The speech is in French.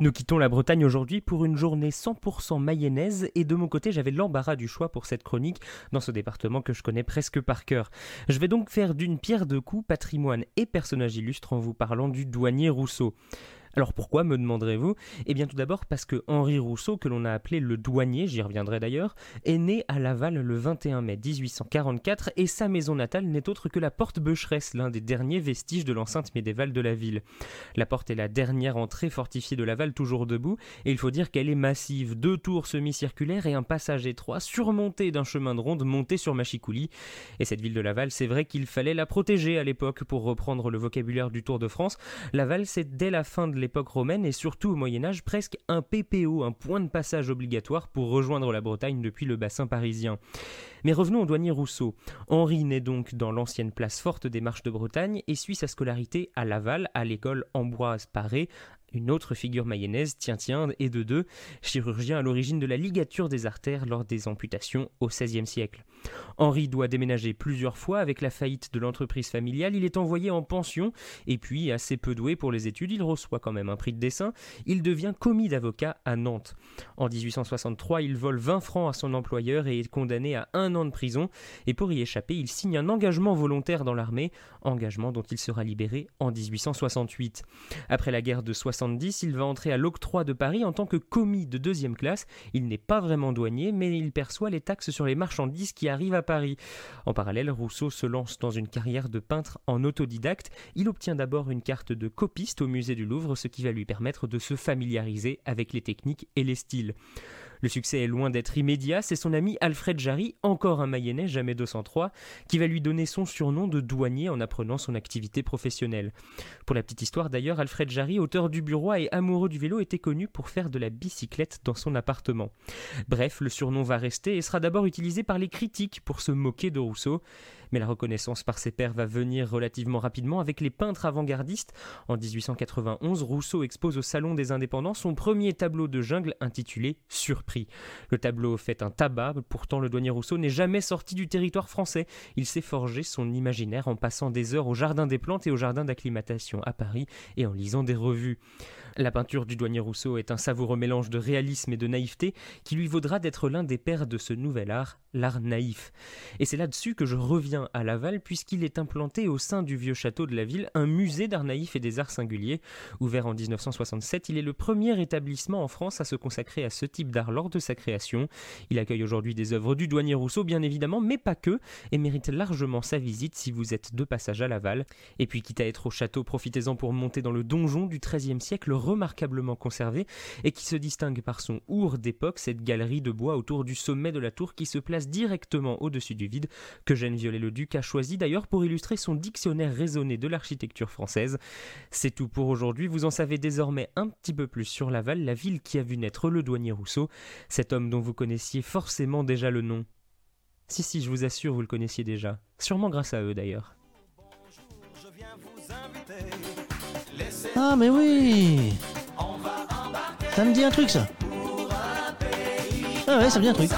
Nous quittons la Bretagne aujourd'hui pour une journée 100% mayonnaise et de mon côté j'avais l'embarras du choix pour cette chronique dans ce département que je connais presque par cœur. Je vais donc faire d'une pierre deux coups patrimoine et personnage illustre en vous parlant du douanier Rousseau. Alors pourquoi, me demanderez-vous? Eh bien tout d'abord parce que Henri Rousseau, que l'on a appelé le douanier, j'y reviendrai d'ailleurs, est né à Laval le 21 mai 1844 et sa maison natale n'est autre que la porte Becheresse, l'un des derniers vestiges de l'enceinte médiévale de la ville. La porte est la dernière entrée fortifiée de Laval toujours debout et il faut dire qu'elle est massive, deux tours semi-circulaires et un passage étroit surmonté d'un chemin de ronde monté sur Machicoulis. Et cette ville de Laval, c'est vrai qu'il fallait la protéger à l'époque pour reprendre le vocabulaire du Tour de France. Laval, c'est dès la fin de l'époque romaine et surtout au Moyen Âge presque un PPO, un point de passage obligatoire pour rejoindre la Bretagne depuis le bassin parisien. Mais revenons au douanier Rousseau. Henri naît donc dans l'ancienne place forte des Marches de Bretagne et suit sa scolarité à Laval, à l'école Ambroise Paré, une autre figure mayonnaise, tiens tiens, et de deux, chirurgien à l'origine de la ligature des artères lors des amputations au XVIe siècle. Henri doit déménager plusieurs fois avec la faillite de l'entreprise familiale, il est envoyé en pension, et puis, assez peu doué pour les études, il reçoit quand même un prix de dessin, il devient commis d'avocat à Nantes. En 1863, il vole 20 francs à son employeur et est condamné à an de prison, et pour y échapper, il signe un engagement volontaire dans l'armée, engagement dont il sera libéré en 1868. Après la guerre de 70, il va entrer à l'octroi de Paris en tant que commis de deuxième classe. Il n'est pas vraiment douanier, mais il perçoit les taxes sur les marchandises qui arrivent à Paris. En parallèle, Rousseau se lance dans une carrière de peintre en autodidacte. Il obtient d'abord une carte de copiste au musée du Louvre, ce qui va lui permettre de se familiariser avec les techniques et les styles. Le succès est loin d'être immédiat, c'est son ami Alfred Jarry, encore un Mayennais, jamais 203, qui va lui donner son surnom de douanier en apprenant son activité professionnelle. Pour la petite histoire d'ailleurs, Alfred Jarry, auteur du bureau et amoureux du vélo, était connu pour faire de la bicyclette dans son appartement. Bref, le surnom va rester et sera d'abord utilisé par les critiques pour se moquer de Rousseau, mais la reconnaissance par ses pairs va venir relativement rapidement avec les peintres avant-gardistes. En 1891, Rousseau expose au Salon des Indépendants son premier tableau de jungle intitulé Le tableau fait un tabac, pourtant le douanier Rousseau n'est jamais sorti du territoire français. Il s'est forgé son imaginaire en passant des heures au Jardin des Plantes et au Jardin d'acclimatation à Paris et en lisant des revues. La peinture du douanier Rousseau est un savoureux mélange de réalisme et de naïveté qui lui vaudra d'être l'un des pères de ce nouvel art, l'art naïf. Et c'est là-dessus que je reviens à Laval puisqu'il est implanté au sein du vieux château de la ville un musée d'art naïf et des arts singuliers. Ouvert en 1967, il est le premier établissement en France à se consacrer à ce type d'art lors de sa création. Il accueille aujourd'hui des œuvres du douanier Rousseau bien évidemment, mais pas que, et mérite largement sa visite si vous êtes de passage à Laval. Et puis quitte à être au château, profitez-en pour monter dans le donjon du XIIIe siècle remarquablement conservé et qui se distingue par son our d'époque, cette galerie de bois autour du sommet de la tour qui se place directement au-dessus du vide, que Jeanne Violet-le-Duc a choisi d'ailleurs pour illustrer son dictionnaire raisonné de l'architecture française. C'est tout pour aujourd'hui, vous en savez désormais un petit peu plus sur Laval, la ville qui a vu naître le douanier Rousseau, cet homme dont vous connaissiez forcément déjà le nom. Si, si, je vous assure, vous le connaissiez déjà. Sûrement grâce à eux d'ailleurs. Ah, mais oui Ça me dit un truc, ça. Ah ouais, ça me dit un truc.